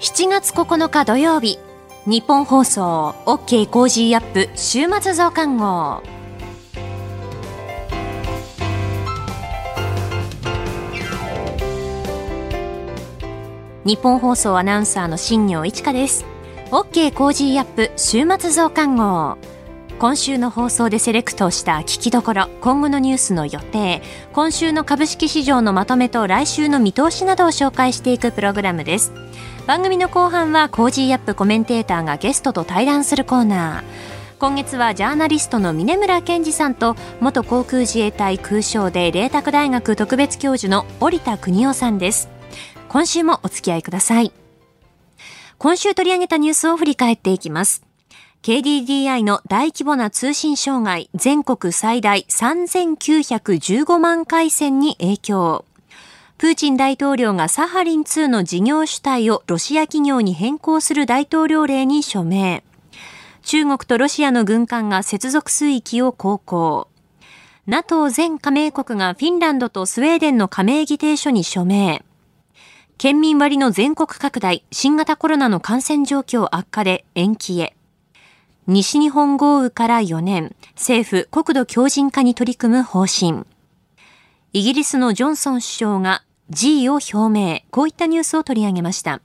7月9日土曜日日本放送 OK コージーアップ週末増刊号ニッポン放送アナウンサーの新行市佳です。OK コージーアップ週末増刊号今週の放送でセレクトした聞きどころ今後のニュースの予定今週の株式市場のまとめと来週の見通しなどを紹介していくプログラムです。番組の後半は Cozy up コメンテーターがゲストと対談するコーナー。今月はジャーナリストの峯村健司さんと元航空自衛隊空将で麗澤大学特別教授の織田邦男さんです。今週もお付き合いください。今週取り上げたニュースを振り返っていきます。KDDI の大規模な通信障害全国最大3915万回線に影響。プーチン大統領がサハリン2の事業主体をロシア企業に変更する大統領令に署名。中国とロシアの軍艦が接続水域を航行。NATO 全加盟国がフィンランドとスウェーデンの加盟議定書に署名。県民割の全国拡大、新型コロナの感染状況悪化で延期へ。西日本豪雨から4年、政府国土強靭化に取り組む方針。イギリスのジョンソン首相が G を表明、こういったニュースを取り上げました。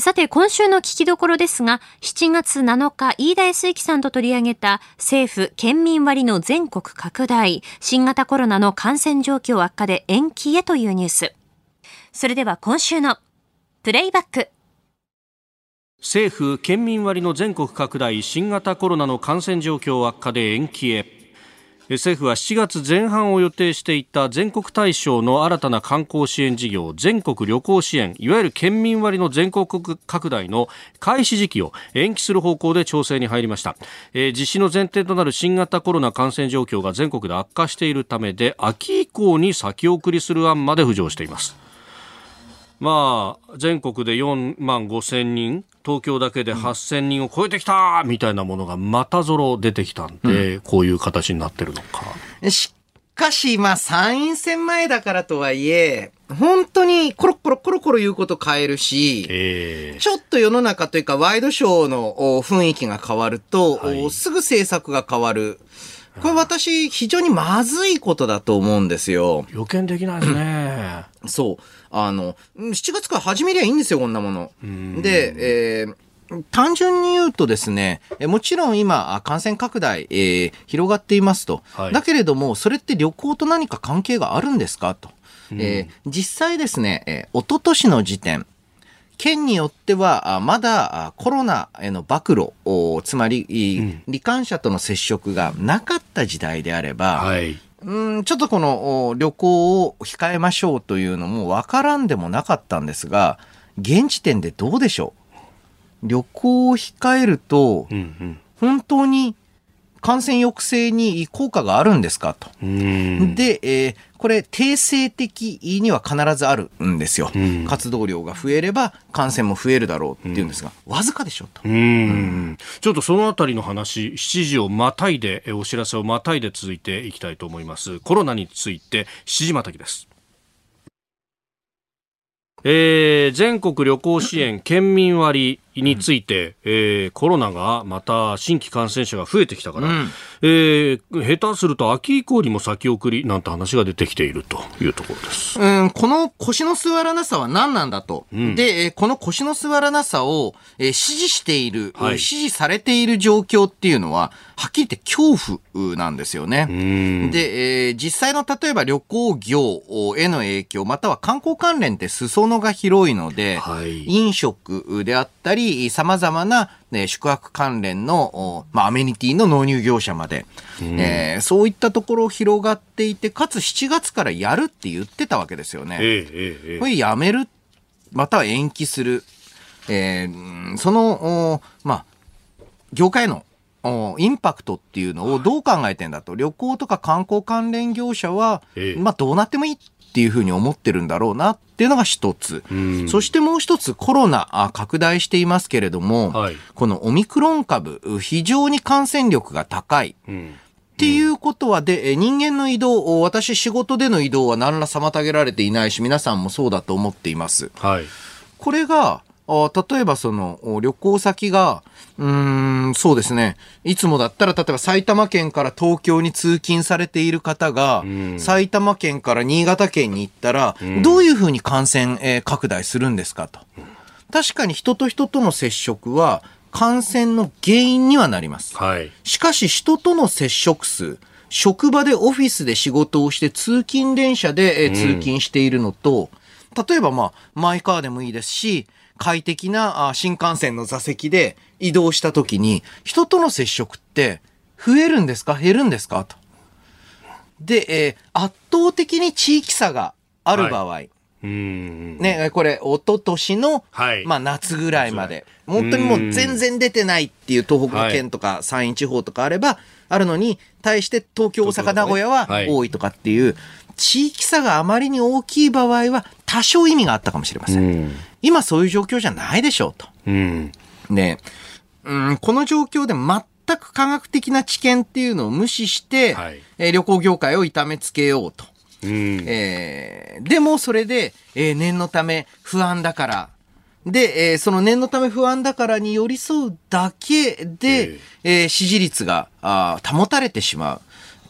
さて、今週の聞きどころですが、7月7日、飯田康之さんと取り上げた政府県民割の全国拡大、新型コロナの感染状況悪化で延期へというニュース。それでは今週のプレイバック。政府県民割の全国拡大新型コロナの感染状況悪化で延期へ政府は7月前半を予定していた全国対象の新たな観光支援事業全国旅行支援いわゆる県民割の全国拡大の開始時期を延期する方向で調整に入りました、えー、実施の前提となる新型コロナ感染状況が全国で悪化しているためで秋以降に先送りする案まで浮上しています。まあ、全国で4万5千人、東京だけで8000人を超えてきたみたいなものがまたぞろ出てきたんで、うん、こういう形になってるのか。しかし、まあ、参院選前だからとはいえ、本当にコロコロコロコロ言うこと変えるし、えー、ちょっと世の中というかワイドショーの雰囲気が変わると、はい、すぐ政策が変わる。これ私、非常にまずいことだと思うんですよ。予見できないですね。そう。あの、7月から始めりゃいいんですよ、こんなもの。で、えー単純に言うとですね、もちろん今、感染拡大、えー、広がっていますと、はい、だけれども、それって旅行と何か関係があるんですかと。えー、実際ですね、えー、一昨年の時点、県によっては、まだコロナへの暴露、つまり、うん、罹患者との接触がなかった時代であれば、はい。うんちょっとこの旅行を控えましょうというのも分からんでもなかったんですが、現時点でどうでしょう？旅行を控えると、本当に感染抑制に効果があるんですかと。で、えー、これ、定性的には必ずあるんですよ。活動量が増えれば感染も増えるだろうっていうんですが、わずかでしょと。ちょっとそのあたりの話、7時をまたいで、お知らせをまたいで続いていきたいと思います。コロナについて7時またぎです。えー、全国旅行支援県民割について、うん、えー、コロナがまた新規感染者が増えてきたから、うん、えー、下手すると秋以降にも先送りなんて話が出てきているというところです。うん、この腰の座らなさは何なんだと。うん、で、この腰の座らなさを、えー、支持している、はい、支持されている状況っていうのは、はっきり言って恐怖なんですよね。で、えー、実際の例えば旅行業への影響、または観光関連って裾野が広いので、はい、飲食であったり、様々な、ね、宿泊関連の、まあ、アメニティの納入業者まで、えー、そういったところ広がっていて、かつ7月からやるって言ってたわけですよね。えええ、これやめる、または延期する。えー、その、まあ、業界のインパクトっていうのをどう考えてんだと、旅行とか観光関連業者は、まあどうなってもいいっていうふうに思ってるんだろうなっていうのが一つ。そしてもう一つコロナ拡大していますけれども、はい、このオミクロン株、非常に感染力が高い。っていうことはで、人間の移動、私仕事での移動は何ら妨げられていないし、皆さんもそうだと思っています。はい、これが、あ例えばその旅行先が、うーん、そうですね。いつもだったら、例えば埼玉県から東京に通勤されている方が、埼玉県から新潟県に行ったら、どういうふうに感染、えー拡大するんですかと。確かに人と人との接触は感染の原因にはなります。はい。しかし人との接触数、職場でオフィスで仕事をして通勤電車で、えー通勤しているのと、例えばまあ、マイカーでもいいですし、快適なあ新幹線の座席で移動した時に、人との接触って増えるんですか？減るんですか？と。で、えー圧倒的に地域差がある場合、うん。ね、これ、一昨年の、はい。まあ、夏ぐらいまで。本当にもう全然出てないっていう東北県とか山陰地方とかあれば、あるのに、対して東京、大阪、名古屋ははい。多いとかっていう、地域差があまりに大きい場合は、多少意味があったかもしれませ。うんん。今そういう状況じゃないでしょうと。うん。ね、うん、この状況で全く科学的な知見っていうのを無視して、はいえー旅行業界を痛めつけようと。うん。えーでもそれで、えー念のため不安だから。で、えーその念のため不安だからに寄り添うだけで、えー支持率があー保たれてしまう。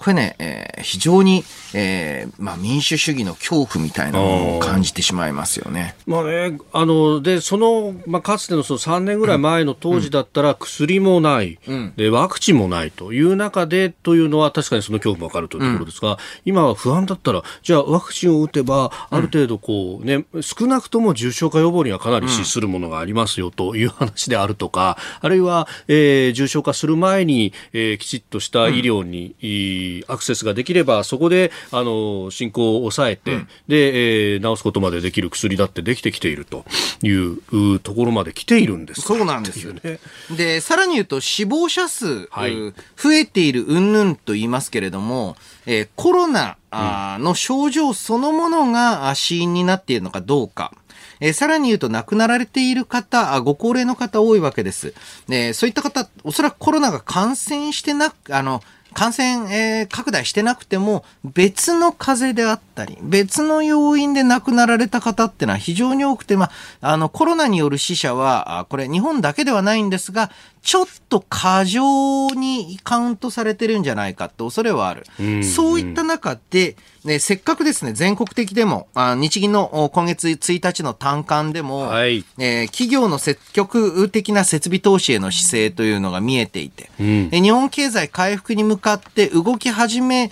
これね、えー非常に、えーまあ、民主主義の恐怖みたいなものを感じてしまいますよね。まあね、あの、で、その、まあ、かつてのその3年ぐらい前の当時だったら薬もない、うん。で、ワクチンもないという中でというのは確かにその恐怖もわかるというところですが、今は不安だったら、じゃあワクチンを打てば、ある程度こうね、少なくとも重症化予防にはかなり資するものがありますよという話であるとか、あるいは、えー重症化する前に、えーきちっとした医療に、いいアクセスができれば、そこで、あの、進行を抑えて、で、えー治すことまでできる薬だってできてきているといううところまで来ているんですかそうなんですよね。で、さらに言うと死亡者数、はいう増えている云々と言いますけれども、えーコロナの症状そのものがあ死因になっているのかどうか。えーさらに言うと亡くなられている方、あご高齢の方多いわけです。ね、そういった方、おそらくコロナが感染してなく、あの、感染、えー拡大してなくても、別の風邪であったり、別の要因で亡くなられた方ってのは非常に多くて、まあ、あの、コロナによる死者は、これ日本だけではないんですが、ちょっと過剰にカウントされてるんじゃないかって恐れはある。ん。そういった中で、ね、せっかくですね、全国的でも、あ日銀のお今月1日の単管でも、はい。えー企業の積極的な設備投資への姿勢というのが見えていて、うん。えー日本経済回復に向かって動き始め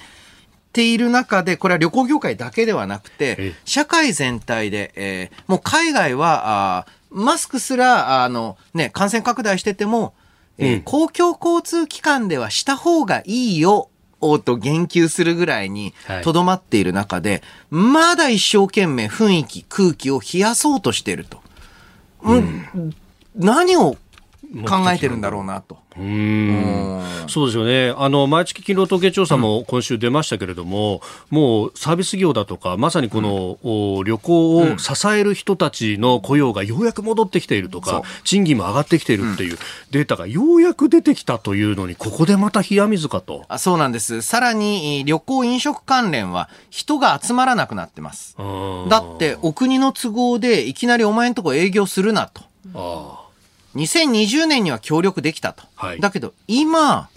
ている中で、これは旅行業界だけではなくてええ、社会全体で、えーもう海外は、あーマスクすら、あの、ね、感染拡大してても、えーうん。公共交通機関ではした方がいいよ、をと言及するぐらいにはい。とどまっている中で、まだ一生懸命雰囲気、空気を冷やそうとしていると。うん、何を考えてるんだろうなと。そうですよね。あの、毎月勤労統計調査も今週出ましたけれども、もうサービス業だとか、まさにこの、お旅行を支える人たちの雇用がようやく戻ってきているとそうか、賃金も上がってきているっていうデータがようやく出てきたというのに、ここでまた冷や水かと。あそうなんです。さらに、えー旅行飲食関連は人が集まらなくなってます。うんだって、お国の都合でいきなりお前んとこ営業するなと。あ2020年には協力できたと。はいだけど、今、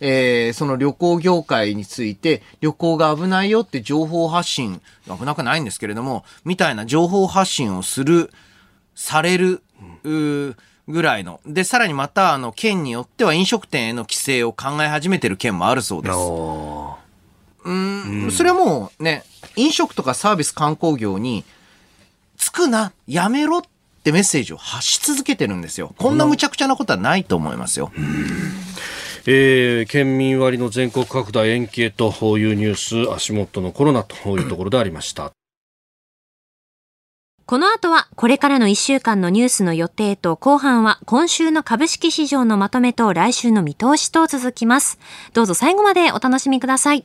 えーその旅行業界について、旅行が危ないよって情報発信、危なくないんですけれども、みたいな情報発信をする、される、ぐらいの。で、さらにまた、あの、県によっては飲食店への規制を考え始めてる県もあるそうです。あうん、それはもうね、飲食とかサービス観光業に、つくな、やめろってメッセージを発し続けてるんですよ。こんな無茶苦茶なことはないと思いますよ。えー県民割の全国拡大延期へというニュース、足元のコロナというところでありました。この後はこれからの1週間のニュースの予定と後半は今週の株式市場のまとめと来週の見通しと続きます。どうぞ最後までお楽しみください。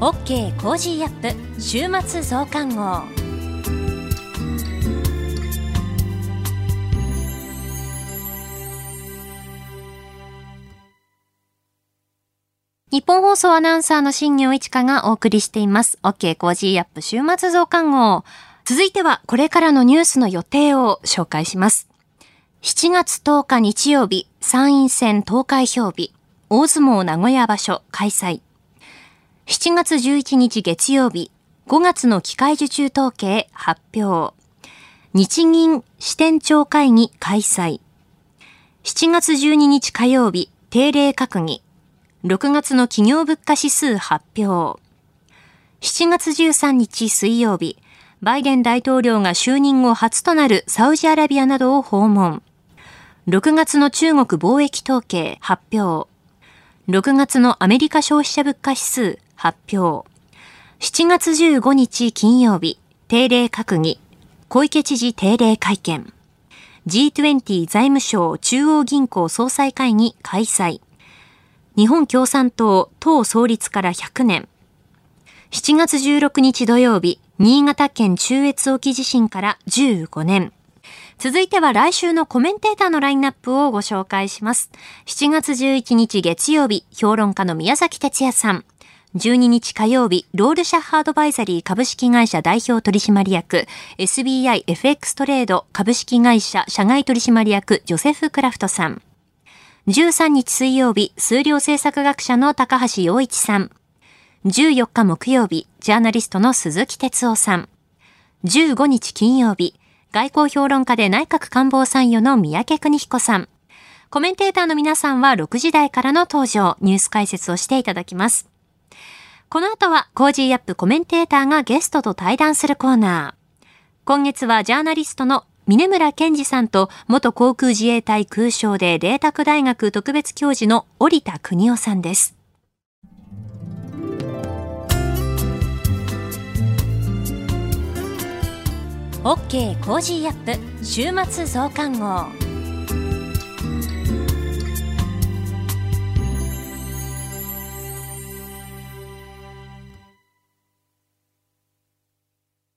OK コージーアップ週末増刊号。ニッポン放送アナウンサーの新行市佳がお送りしています。OK コージーアップ週末増刊号。続いてはこれからのニュースの予定を紹介します。7月10日日曜日、参院選投開票日、大相撲名古屋場所開催。7月11日月曜日、5月の機械受注統計発表。日銀支店長会議開催。7月12日火曜日、定例閣議。6月の企業物価指数発表。7月13日水曜日、バイデン大統領が就任後初となるサウジアラビアなどを訪問。6月の中国貿易統計発表。6月のアメリカ消費者物価指数発表。7月15日金曜日、定例閣議。小池知事定例会見。G20 財務省中央銀行総裁会議開催。日本共産党党創立から100年。7月16日土曜日、新潟県中越沖地震から15年。続いては来週のコメンテーターのラインナップをご紹介します。7月11日月曜日、評論家の宮崎哲也さん。12日火曜日、ロールシャッハードバイザリー株式会社代表取締役、SBIFX トレード株式会社社外取締役、ジョセフ・クラフトさん。13日水曜日、数量政策学者の高橋洋一さん。14日木曜日、ジャーナリストの鈴木哲夫さん。15日金曜日、外交評論家で内閣官房参与の三宅邦彦さん。コメンテーターの皆さんは6時台からの登場、ニュース解説をしていただきます。この後は、 Cozy up コメンテーターがゲストと対談するコーナー。今月はジャーナリストの峯村健司さんと元航空自衛隊空将で麗澤大学特別教授の織田邦男さんです。OK コージーアップ週末増刊号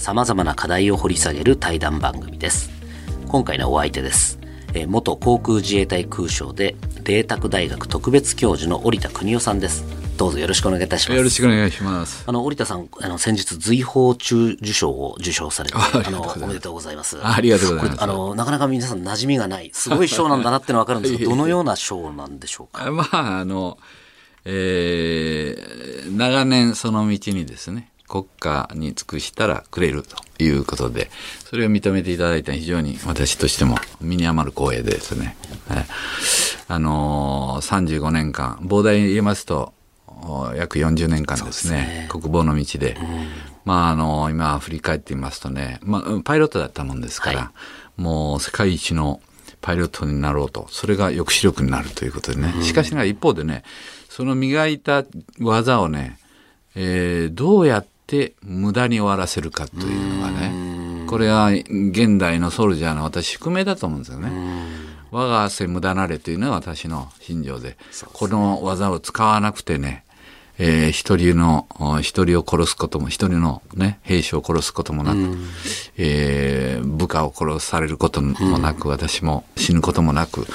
様々な課題を掘り下げる対談番組です今回のお相手ですえ元航空自衛隊空将で麗澤大学特別教授の織田邦夫さんですどうぞよろしくお願いいたします。よろしくお願いします。あの、織田さん、あの、先日、随宝中受賞を受賞されて、あの、おめでとうございます。ありがとうございます。あの、なかなか皆さん馴染みがない、すごい賞なんだなってのはわかるんですけど、どのような賞なんでしょうか？まあ、あの、えー、長年その道にですね、国家に尽くしたらくれるということで、それを認めていただいた非常に私としても身に余る光栄でですね、はい、あのー、35年間、膨大に言いますと、お約40年間ですね、国防の道で、まあ、あの、今振り返ってみますとね、まあ、パイロットだったもんですから、もう世界一のパイロットになろうと、それが抑止力になるということでね。しかしながら一方でね、その磨いた技をね、えーどうやって無駄に終わらせるかというのがね、これが現代のソルジャーの私宿命だと思うんですよね。我が汗無駄なれというのは私の心情で、この技を使わなくてね、えー一人の、お一人を殺すことも、一人のね、兵士を殺すこともなく、えー部下を殺されることもなく、私も死ぬこともなく、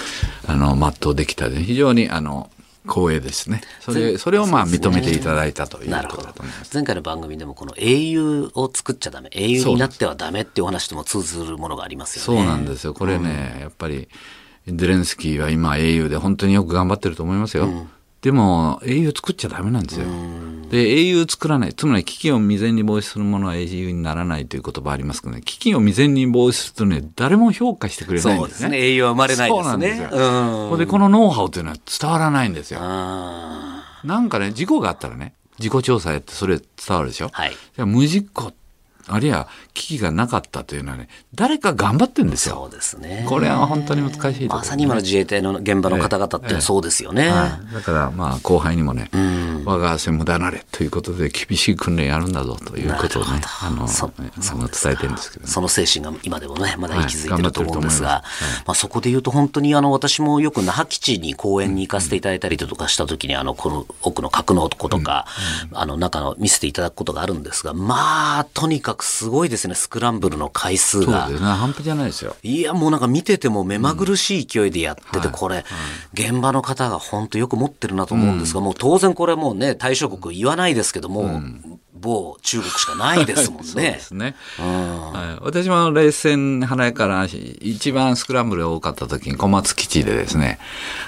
あの、全うできた。で、非常に、あの、光栄ですね。それ、それをまあ認めていただいたということだと思います。前回の番組でもこの英雄を作っちゃダメ英雄になってはダメっていうお話とも通ずるものがありますそうよね。なんですよ。これね、やっぱり、ゼレンスキーは今英雄で本当によく頑張ってると思いますよ。でも、英雄作っちゃダメなんですよ。で、英雄作らない。つまり、危機を未然に防止するものは英雄にならないという言葉ありますけどね、危機を未然に防止するとね、誰も評価してくれないんですね。そうですね。英雄は生まれないですね。そうなんですよ。で、このノウハウというのは伝わらないんですよ。あなんかね、事故があったらね、自己調査やってそれ伝わるでしょ。ーはい。無事故、あるいは危機がなかったというのはね、誰か頑張ってるんですよ。そうですね。これは本当に難しいところ、ね。まさに今の自衛隊の現場の方々ってそうですよね。はい、だからまあ後輩にもね、我が汗無駄なれということで厳しい訓練やるんだぞということをね、あの、そあの伝えてるんですけどね。その精神が今でもね、まだ息づいてると思うんですが、はいまあそこで言うと本当にあの私もよく那覇基地に公演に行かせていただいたりとかした時にあのこの奥の格納庫とか、あの中の見せていただくことがあるんですが、まあとにかくすごいですね、スクランブルの回数がそうです。ね。半端じゃないですよ。いや、もうなんか見てても目まぐるしい勢いでやってて、はいこれ、現場の方が本当よく持ってるなと思うんですが、もう当然これはもうね、対象国言わないですけども、某中国しかないですもん そうでね。すね。うんはい、私も冷戦花から一番スクランブルが多かった時に小松基地でですね、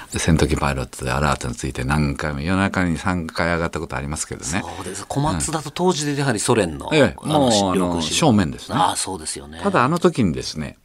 戦闘機パイロットでアラートについて何回も夜中に3回上がったことありますけどね。そうです。小松だと当時でやはりソ連の、ええもうあの正面ですねああ、そうですよね。ただあの時にですね、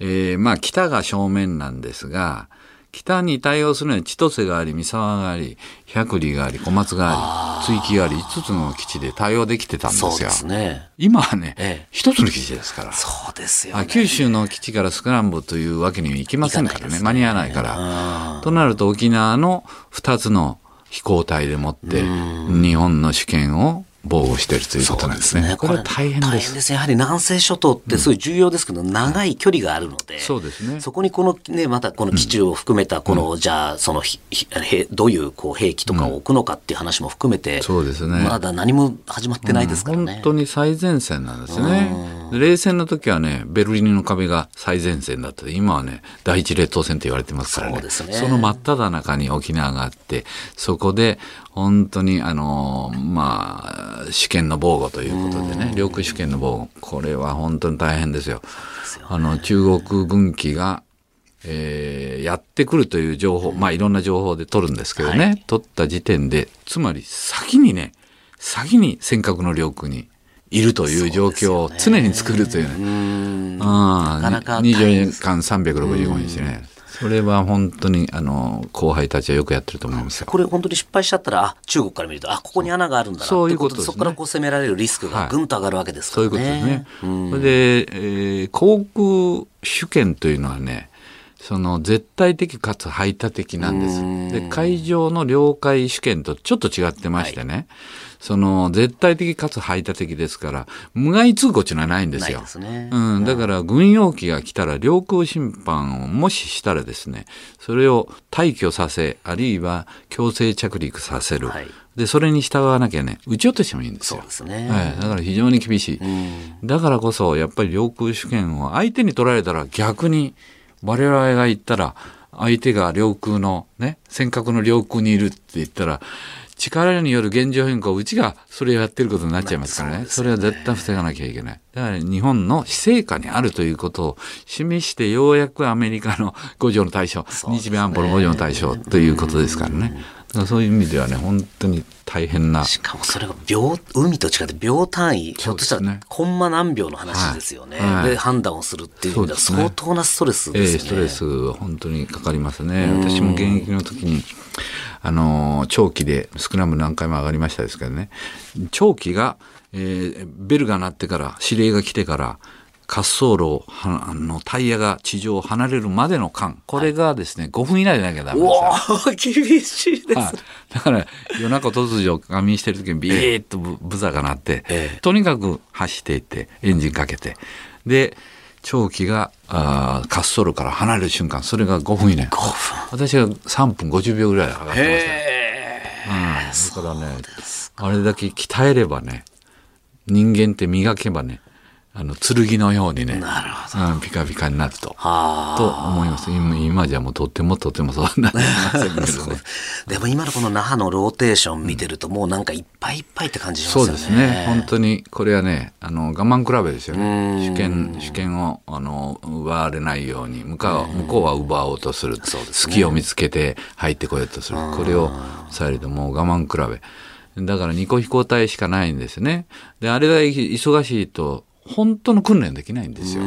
えーまあ北が正面なんですが、北に対応するのに千歳があり、三沢があり、百里があり、小松があり、追記があり、5つの基地で対応できてたんですよ。そうですね。今はね、ええ一つの基地ですから。そうですよあね。九州の基地からスクランブルというわけにはいきませんからね。ね間に合わないから。となると沖縄の2つの飛行隊でもって、日本の主権を防護しているということなんですね。これは大変です。ですね。やはり南西諸島ってすごい重要ですけど、長い距離があるので、そうですねそこにこのね、またこの基地を含めた、この、じゃあ、そのひ、ひへどういうこう兵器とかを置くのかっていう話も含めて、そうですねまだ何も始まってないですからね。本当に最前線なんですね。で冷戦の時はね、ベルリンの壁が最前線だった。今はね、第一列島線と言われてますからね。そうですねその真っ只中に沖縄があって、そこで本当にあの、まあ、主権の防護ということでね、領空主権の防護。これは本当に大変ですよ。あの、中国軍機が、えーやってくるという情報、まあいろんな情報で取るんですけどね、取った時点で、つまり先にね、先に尖閣の領空にいるという状況を常に作るというね。ああなかなか大変24時間365日ね。それは本当に、あの、後輩たちはよくやってると思いますよ。これ本当に失敗しちゃったら、あ、中国から見ると、あ、ここに穴があるんだなってそういうこととですねそこからこう攻められるリスクがぐんと上がるわけですかそうらね。いうことですね。それで、えー航空主権というのはね、その絶対的かつ排他的なんです。で、海上の領海主権とちょっと違ってましてね、その絶対的かつ排他的ですから、無害通行っていうのはないんですよ。すねうん、だから軍用機が来たら領空侵犯をもししたらですね、それを退去させ、あるいは強制着陸させる。はいで、それに従わなきゃね、撃ち落としてもいいんですよ。そうですねはい。だから非常に厳しい。だからこそ、やっぱり領空主権を相手に取られたら逆に、我々が言ったら、相手が領空のね、尖閣の領空にいるって言ったら、力による現状変更、うちがそれをやってることになっちゃいますからね。まあそれは絶対防がなきゃいけない。だから日本の死生下にあるということを示して、ようやくアメリカの五条の対象、日米安保の五条の対象ということですからね。そういう意味ではね、本当に大変な。しかもそれが秒、海と違って秒単位、ひょっとしたらコンマ何秒の話ですよね。はいはいで、判断をするっていう意味では相当なストレスえですね。えストレスは本当にかかりますね。私も現役の時に、あのー、長期でスクランブル何回も上がりましたですけどね、長期が、えーベルが鳴ってから、指令が来てから、滑走路のタイヤが地上を離れるまでの間、これがですね、5分以内でなきゃダメうです厳しいです。はい、だから夜中突如仮眠してる時にビーッとブブザーが鳴って、ええ。とにかく走っていってエンジンかけて。で長期があー滑走路から離れる瞬間。それが5分以内。私が3分50秒ぐらいで上がってました。ようん、だからねあれだけ鍛えればね人間って磨けばねあの剣のようにねなるうん、ピカピカになると。はあと思います今今じゃもうとってもとってもそうなりませんけどね。でも今のこの那覇のローテーション見てると、もうなんかいっぱいいっぱいって感じしますよね。そうですね。本当に、これはね、あの、我慢比べですよね。主権、主権を、あの、奪われないように、向かう向こうは奪おうとする。そうですね隙を見つけて入ってこようとする。これをされるともう我慢比べ。だから二個飛行隊しかないんですね。で、あれが忙しいと、本当の訓練できないんですよ。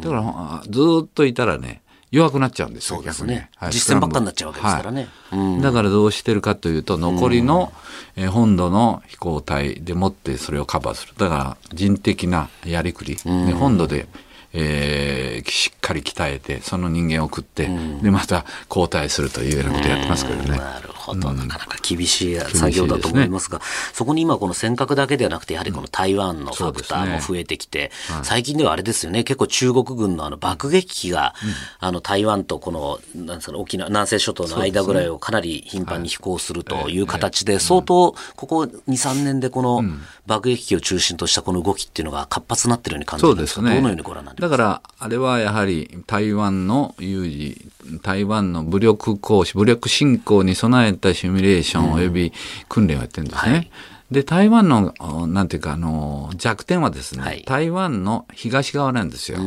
だからあ、ずーっといたらね、弱くなっちゃうんですよ、そうです逆にね。実践ばっかになっちゃうわけですからねはいだからどうしてるかというと、残りの、えー本土の飛行隊でもってそれをカバーする。だから人的なやりくり。で本土で、えーしっかり鍛えて、その人間を送って、で、また交代するというようなことやってますけどね。なるほど、なかなか厳しい作業だと思いますが、そこに今この尖閣だけではなくて、やはりこの台湾のファクターも増えてきて、最近ではあれですよね、結構中国軍のあの爆撃機が、あの台湾とこの、なんですかね、沖縄、南西諸島の間ぐらいをかなり頻繁に飛行するという形で、相当、ここ2、3年でこの爆撃機を中心としたこの動きっていうのが活発になってるように感じるんですが、どのようにご覧になだから、あれはやはり台湾の有事、台湾の武力行使、武力侵攻に備えたシミュレーション及び訓練をやってるんですね。はいで、台湾の、おなんていうか、あの、弱点はですね、はい台湾の東側なんですよ。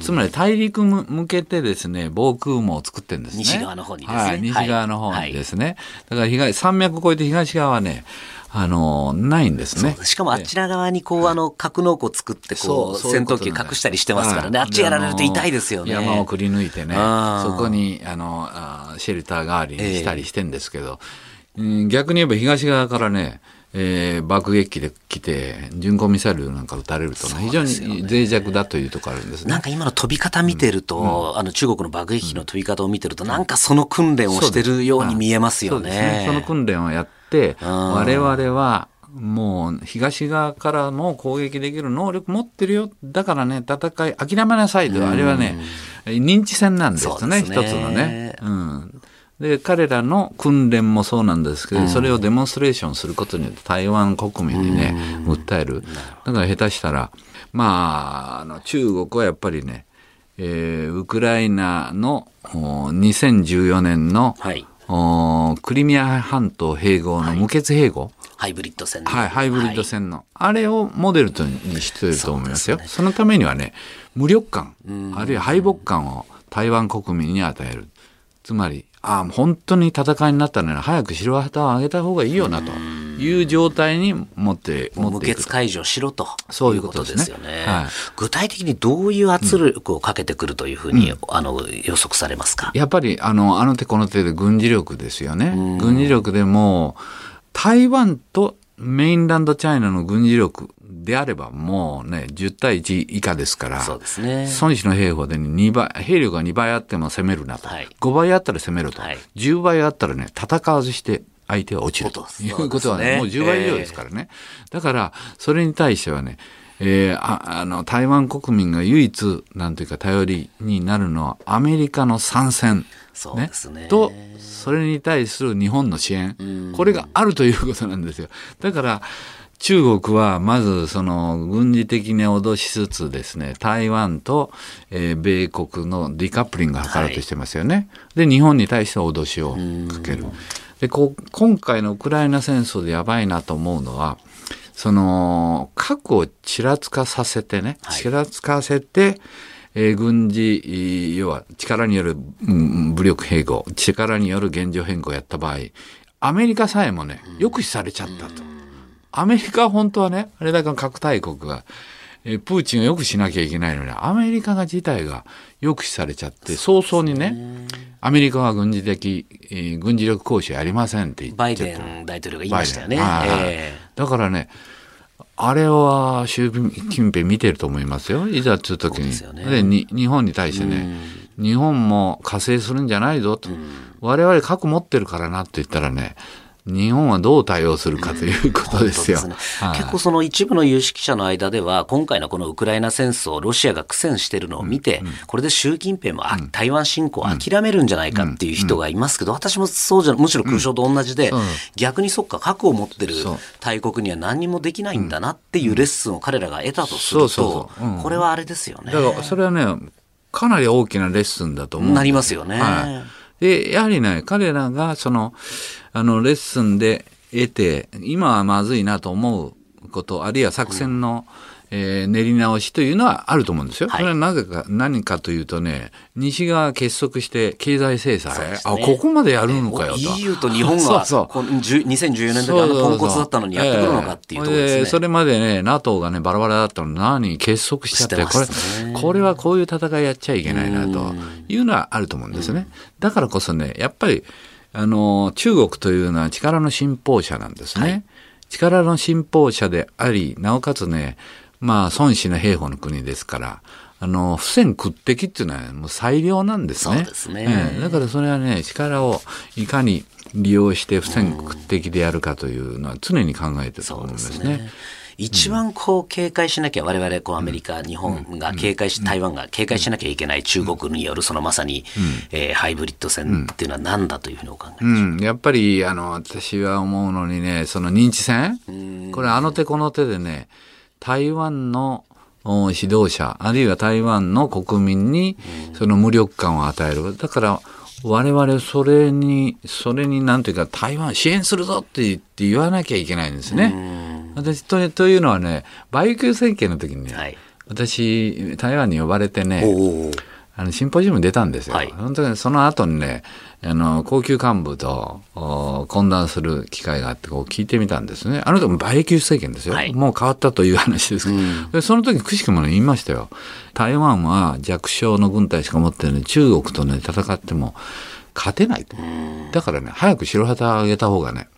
つまり大陸む向けてですね、防空網を作ってるんですね。西側の方にですねはい、西側の方にですね。だから東、山脈を越えて東側はね、あの、ないんですね。しかもあちら側にこう、あの、格納庫を作って、こう、戦闘機隠したりしてますからね。はいあっちやられると痛いですよね。山をくり抜いてねそこにあのシェルター代わりにしたりしてんですけど、うん逆に言えば東側からね、えー爆撃機で来て巡航ミサイルなんか撃たれるとね、非常に脆弱だというところあるんですね。なんか今の飛び方見てると、あの中国の爆撃機の飛び方を見てると、なんかその訓練をしてるように見えますよそうですね。ね。その訓練をやっ我々はもう東側からも攻撃できる能力持ってるよ。だからね、戦い諦めなさいと。あれはね、認知戦なんですね、すね一つのね。うん。で、彼らの訓練もそうなんですけど、それをデモンストレーションすることによって台湾国民にね、訴える。だから下手したら、まあ、あの中国はやっぱりね、えーウクライナのお2014年の、はい。おクリミア半島併合の無血併合、ハイブリッド戦はい、ハイブリッド戦の、あれをモデルとにしてると思いますよ。そのためにはね、無力感、あるいは敗北感を台湾国民に与える。つまり、ああ、本当に戦いになったなら早く白旗を上げた方がいいよなという状態に持って、もう無持っていく。血解除しろと。そういううこととですよね。具体的にどういう圧力をかけてくるというふうに、あの予測されますか？やっぱりあのあの手この手で軍事力ですよね。軍事力でも台湾とメインランドチャイナの軍事力であればもうね10対1以下ですからそうですね。孫子の兵法で2倍兵力が2倍あっても攻めるなと、はい。5倍あったら攻めると、はい。10倍あったらね戦わずして相手は落ちると。いうことはねね。もう10倍以上ですからね、だからそれに対してはねえーああの台湾国民が唯一なんていうか頼りになるのはアメリカの参戦。そうですね。とそれに対する日本の支援。これがあるということなんですよ。だから中国はまずその軍事的に脅しつつですね台湾と、えー米国のディカップリングを図ろうとしてますよね、で日本に対して脅しをかけるでこう今回のウクライナ戦争でやばいなと思うのはその核をちらつかさせてね、はい。ちらつかせて、えー軍事、えー要は力による、うん武力併合、力による現状変更をやった場合、アメリカさえもね、抑止されちゃったと。アメリカは本当はね、あれだけの核大国が、えープーチンを抑止しなきゃいけないのに、アメリカが自体が抑止されちゃって、早々にね、アメリカは軍事的、えー軍事力行使やりませんって言っちゃバイデン大統領が言いましたよね。えだからね、あれは習近平見てると思いますよ。いざっていう時に。でねに日本に対してね、日本も加勢するんじゃないぞと。我々核持ってるからなって言ったらね、日本はどう対応するかということですよ。すね。はい。結構その一部の有識者の間では、今回のこのウクライナ戦争、ロシアが苦戦してるのを見て、これで習近平もあ台湾侵攻を諦めるんじゃないかっていう人がいますけど、私もそうじゃ、むしろ空将と同じで、うん。逆にそっか、核を持ってる大国には何にもできないんだなっていうレッスンを彼らが得たとするそうそうとこれはあれですよね。だからそれはね、かなり大きなレッスンだと思う。なりますよね。はい。で、やはりね、彼らがその、あの、レッスンで得て、今はまずいなと思うこと、あるいは作戦の、えー練り直しというのはあると思うんですよ。はいそれはなぜか、何かというとね、西側が結束して経済制裁、ねここまでやるのかよと。EU と日本が そうそうこの10 2014年の時あのポンコツだったのにやってくるのかっていうところですね。ええそれまでね、NATO がね、バラバラだったのに何結束しちゃって、これこれはこういう戦いやっちゃいけないな、というのはあると思うんですね。だからこそね、やっぱり、あの、中国というのは力の信奉者なんですね。力の信奉者であり、なおかつね、まあ、孫子の兵法の国ですから、あの、不戦屈敵っていうのはもう最良なんですね。そうですね。ええ。だからそれはね、力をいかに利用して不戦屈敵でやるかというのは常に考えてるとそう思うんですすね。。一番こう警戒しなきゃ、我々こうアメリカ、日本が警戒し、台湾が警戒しなきゃいけない中国によるそのまさに、えーハイブリッド戦っていうのは何だというふうにお考えうん、やっぱり、あの、私は思うのにね、その認知戦？これあの手この手でね、台湾のお指導者、あるいは台湾の国民に、その無力感を与える。だから、我々それに、それになんていうか、台湾支援するぞって言って言わなきゃいけないんですね。私と、というのはね、バイキュー政権の時にね、はい私、台湾に呼ばれてね、あのシンポジウム出たんですよ。はい本当にその後にね、あの高級幹部とお懇談する機会があってこう聞いてみたんですね。あの時も馬英九政権ですよ、はいもう変わったという話ですけど、でその時くしくもね言いましたよ。台湾は弱小の軍隊しか持ってるのに中国とね戦っても勝てないと。だからね早く白旗を上げた方がね、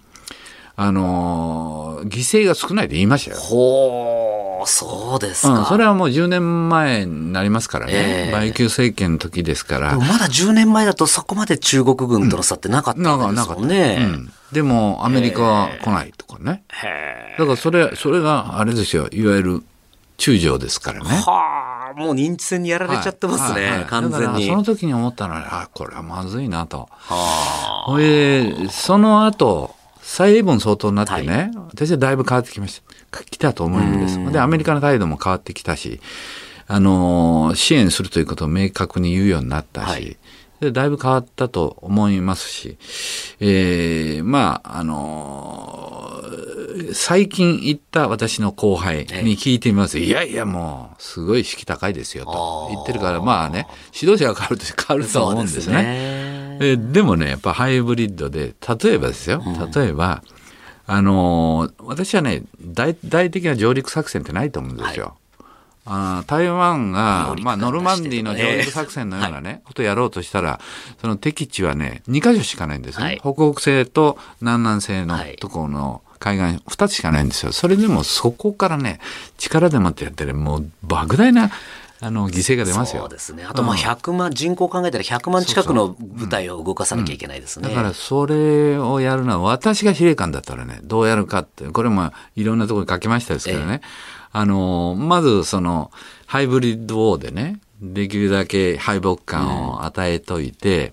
あのー犠牲が少ないと言いましたよ。ほー、そうですうん、か。それはもう10年前になりますからえね。え馬英九政権の時ですから。まだ10年前だとそこまで中国軍との差ってなかったなんで。すもんね。うん。でも、アメリカは来ないとかね。へだから、それ、それが、あれですよ。いわゆる、中将ですからね。ーはあ、もう認知戦にやられちゃってますね、はいはいはい完全に。その時に思ったのは、あ、これはまずいなと。はほいで、その後、蔡英文総統になってね、私はだいぶ変わってきました。来たと思うんです。で、アメリカの態度も変わってきたし、あのー支援するということを明確に言うようになったし、はいでだいぶ変わったと思いますし、えーまあ、あのー最近行った私の後輩に聞いてみます。いやいや、もう、すごい意識高いですよと言ってるから、まあね、指導者が変わると変わるとは思うんですね。ね。えでもね、やっぱハイブリッドで、例えばですよ、例えば、あのー私はね大、大的な上陸作戦ってないと思うんですよ。あー台湾がまあ、ノルマンディーの上陸作戦のようなね、ことをやろうとしたら、その敵地はね、2カ所しかないんですね。はい北北西と南南西のはいところの海岸2つしかないんですよ。それでもそこからね、力でもってやってね、もう莫大な、あの、犠牲が出ますよ。そうですね。あとまあ100万、人口考えたら100万近くの部隊を動かさなきゃいけないですね。だからそれをやるのは私が司令官だったらねどうやるかってこれもいろんなところに書きましたですけどね、あのまずそのハイブリッドウォーでねできるだけ敗北感を与えといて、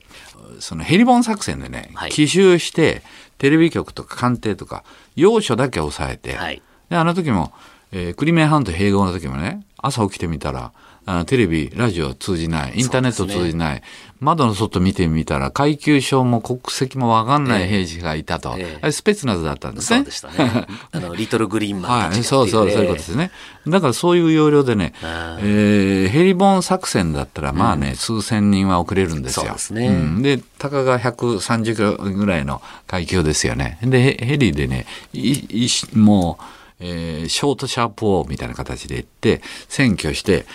そのヘリボン作戦でね、はい。奇襲してテレビ局とか官邸とか要所だけ抑えて、はい。であの時も、えークリミア半島併合の時もね朝起きてみたらあテレビ、ラジオ通じない、インターネット通じない、窓の外見てみたら、階級証も国籍もわかんない兵士がいたと。ええスペツナズだったんですね。そうでしたね。あの、リトルグリーンマンはい、そうそう、そういうことですね。だからそういう要領でね、えーヘリボン作戦だったら、まあね、数千人は遅れるんですよ。そうですねんで、たかが130キロぐらいの階級ですよね。で、ヘヘリでね、いいもう、えーショートシャープ王みたいな形で行って、占拠して、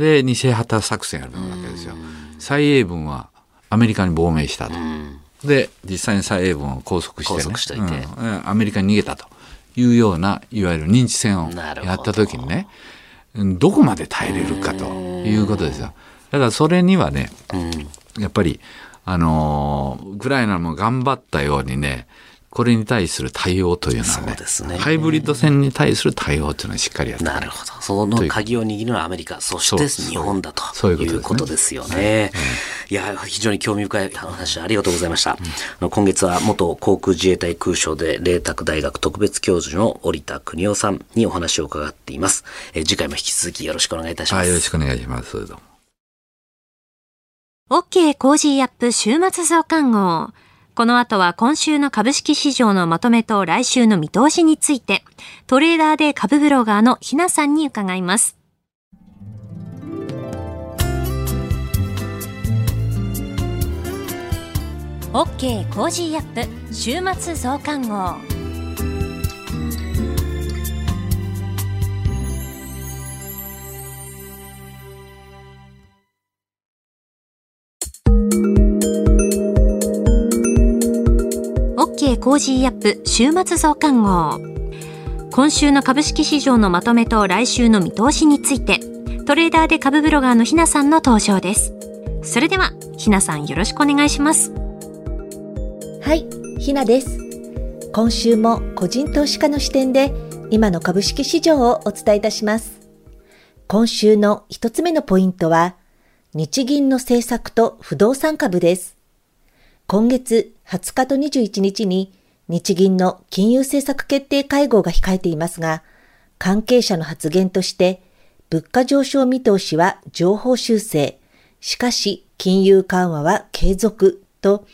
で、偽旗作戦やるわけですよ。蔡英文はアメリカに亡命したと。で、実際に蔡英文を拘束してね。拘束しうん。アメリカに逃げたと。いうような、いわゆる認知戦をやった時にね、うんどこまで耐えれるかということですよ。だからそれにはね、やっぱり、あのーウクライナも頑張ったようにね、これに対する対応というのはそうね、ですねハイブリッド戦に対する対応というのはしっかりやってなるほど。その鍵を握るのはアメリカ、そして日本だとそういうことですねいうことですよね。いや、非常に興味深い話ありがとうございました。あの今月は元航空自衛隊空将で麗澤大学特別教授の織田邦男さんにお話を伺っています。えー次回も引き続きよろしくお願いいたしまはい、よろしくお願いします。どうも OK Cozy up 週末増刊号。この後は今週の株式市場のまとめと来週の見通しについて、トレーダーで株ブロガーのひなさんに伺います。OK Cozy up 週末増刊号。OK Cozy up 週末増刊号。今週の株式市場のまとめと来週の見通しについて、トレーダーで株ブロガーのひなさんの登場です。それでは、ひなさんよろしくお願いします。はい、ひなです。今週も個人投資家の視点で今の株式市場をお伝えいたします。今週の一つ目のポイントは、日銀の政策と不動産株です。今月20日と21日に日銀の金融政策決定会合が控えていますが、関係者の発言として、物価上昇見通しは情報修正、しかし金融緩和は継続と、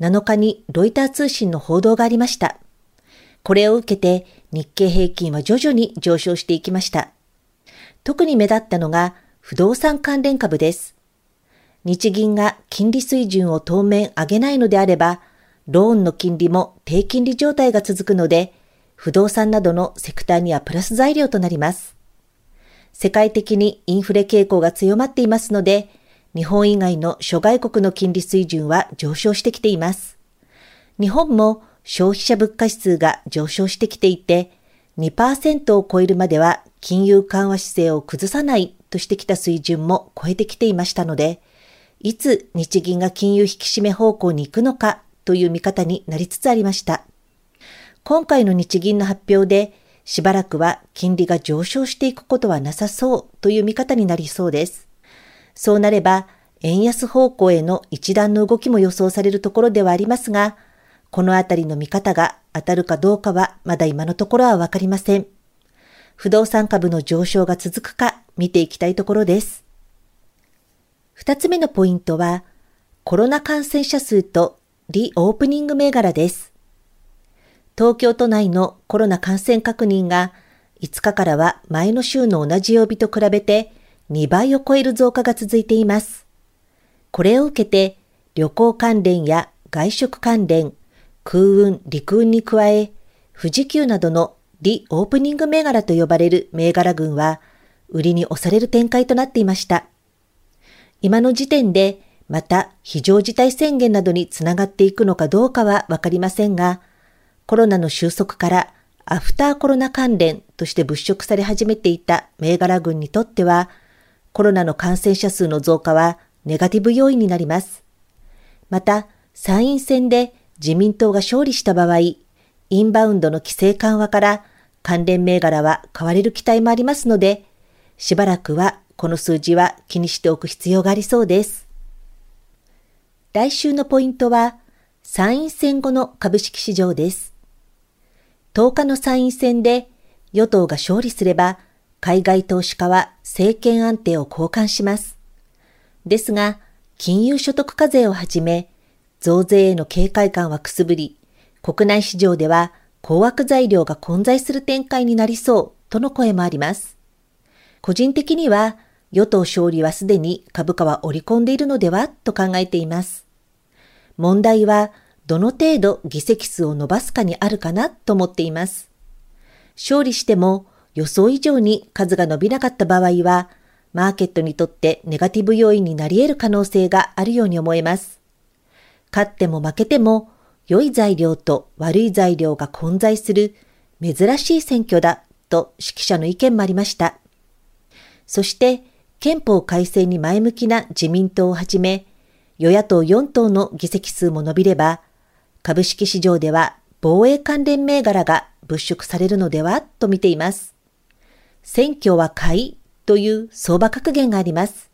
7日にロイター通信の報道がありました。これを受けて日経平均は徐々に上昇していきました。特に目立ったのが不動産関連株です。日銀が金利水準を当面上げないのであれば、ローンの金利も低金利状態が続くので、不動産などのセクターにはプラス材料となります。世界的にインフレ傾向が強まっていますので、日本以外の諸外国の金利水準は上昇してきています。日本も消費者物価指数が上昇してきていて、2%を超えるまでは金融緩和姿勢を崩さないとしてきた水準も超えてきていましたので、いつ日銀が金融引き締め方向に行くのかという見方になりつつありました。今回の日銀の発表で、しばらくは金利が上昇していくことはなさそうという見方になりそうです。そうなれば、円安方向への一段の動きも予想されるところではありますが、このあたりの見方が当たるかどうかはまだ今のところはわかりません。不動産株の上昇が続くか見ていきたいところです。二つ目のポイントは、コロナ感染者数とリオープニング銘柄です。東京都内のコロナ感染確認が5日からは前の週の同じ曜日と比べて2倍を超える増加が続いています。これを受けて旅行関連や外食関連、空運、陸運に加え、富士急などのリオープニング銘柄と呼ばれる銘柄群は売りに押される展開となっていました。今の時点でまた非常事態宣言などにつながっていくのかどうかはわかりませんが、コロナの収束からアフターコロナ関連として物色され始めていた銘柄群にとっては、コロナの感染者数の増加はネガティブ要因になります。また、参院選で自民党が勝利した場合、インバウンドの規制緩和から関連銘柄は買われる期待もありますので、しばらくはこの数字は気にしておく必要がありそうです。来週のポイントは、参院選後の株式市場です。10日の参院選で与党が勝利すれば、海外投資家は政権安定を交換します。ですが、金融所得課税をはじめ、増税への警戒感はくすぶり、国内市場では高額材料が混在する展開になりそうとの声もあります。個人的には、与党勝利はすでに株価は織り込んでいるのではと考えています。問題は、どの程度議席数を伸ばすかにあるかなと思っています。勝利しても予想以上に数が伸びなかった場合は、マーケットにとってネガティブ要因になり得る可能性があるように思えます。勝っても負けても良い材料と悪い材料が混在する珍しい選挙だと指揮者の意見もありました。そして憲法改正に前向きな自民党をはじめ、与野党4党の議席数も伸びれば、株式市場では防衛関連銘柄が物色されるのではと見ています。選挙は買いという相場格言があります。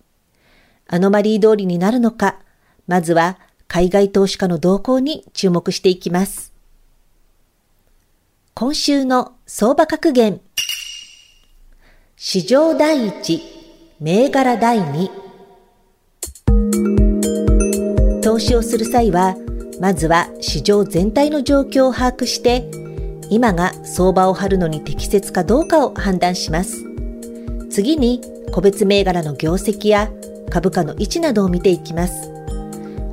アノマリー通りになるのか、まずは海外投資家の動向に注目していきます。今週の相場格言。市場第一、銘柄第二。投資をする際は、まずは市場全体の状況を把握して、今が相場を張るのに適切かどうかを判断します。次に、個別銘柄の業績や株価の位置などを見ていきます。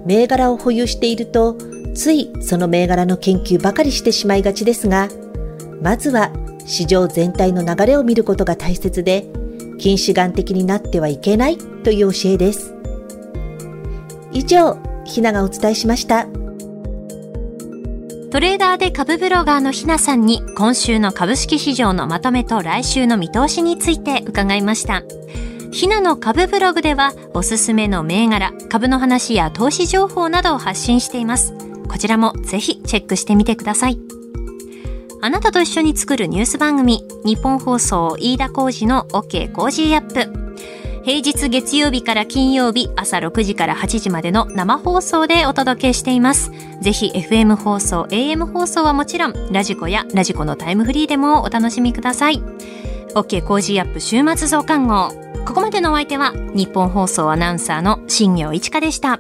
銘柄を保有していると、ついその銘柄の研究ばかりしてしまいがちですが、まずは市場全体の流れを見ることが大切で、近視眼的になってはいけないという教えです。以上、ひながお伝えしました。トレーダーで株ブロガーのひなさんに今週の株式市場のまとめと来週の見通しについて伺いました。ひなの株ブログではおすすめの銘柄、株の話や投資情報などを発信しています。こちらもぜひチェックしてみてください。あなたと一緒に作るニュース番組、ニッポン放送飯田浩二の OK Cozy up。平日月曜日から金曜日朝6時から8時までの生放送でお届けしています。ぜひ FM 放送、AM 放送はもちろん、 radiko や radiko のタイムフリーでもお楽しみください。OK コージーアップ週末増刊号。ここまでのお相手は日本放送アナウンサーの新業一花でした。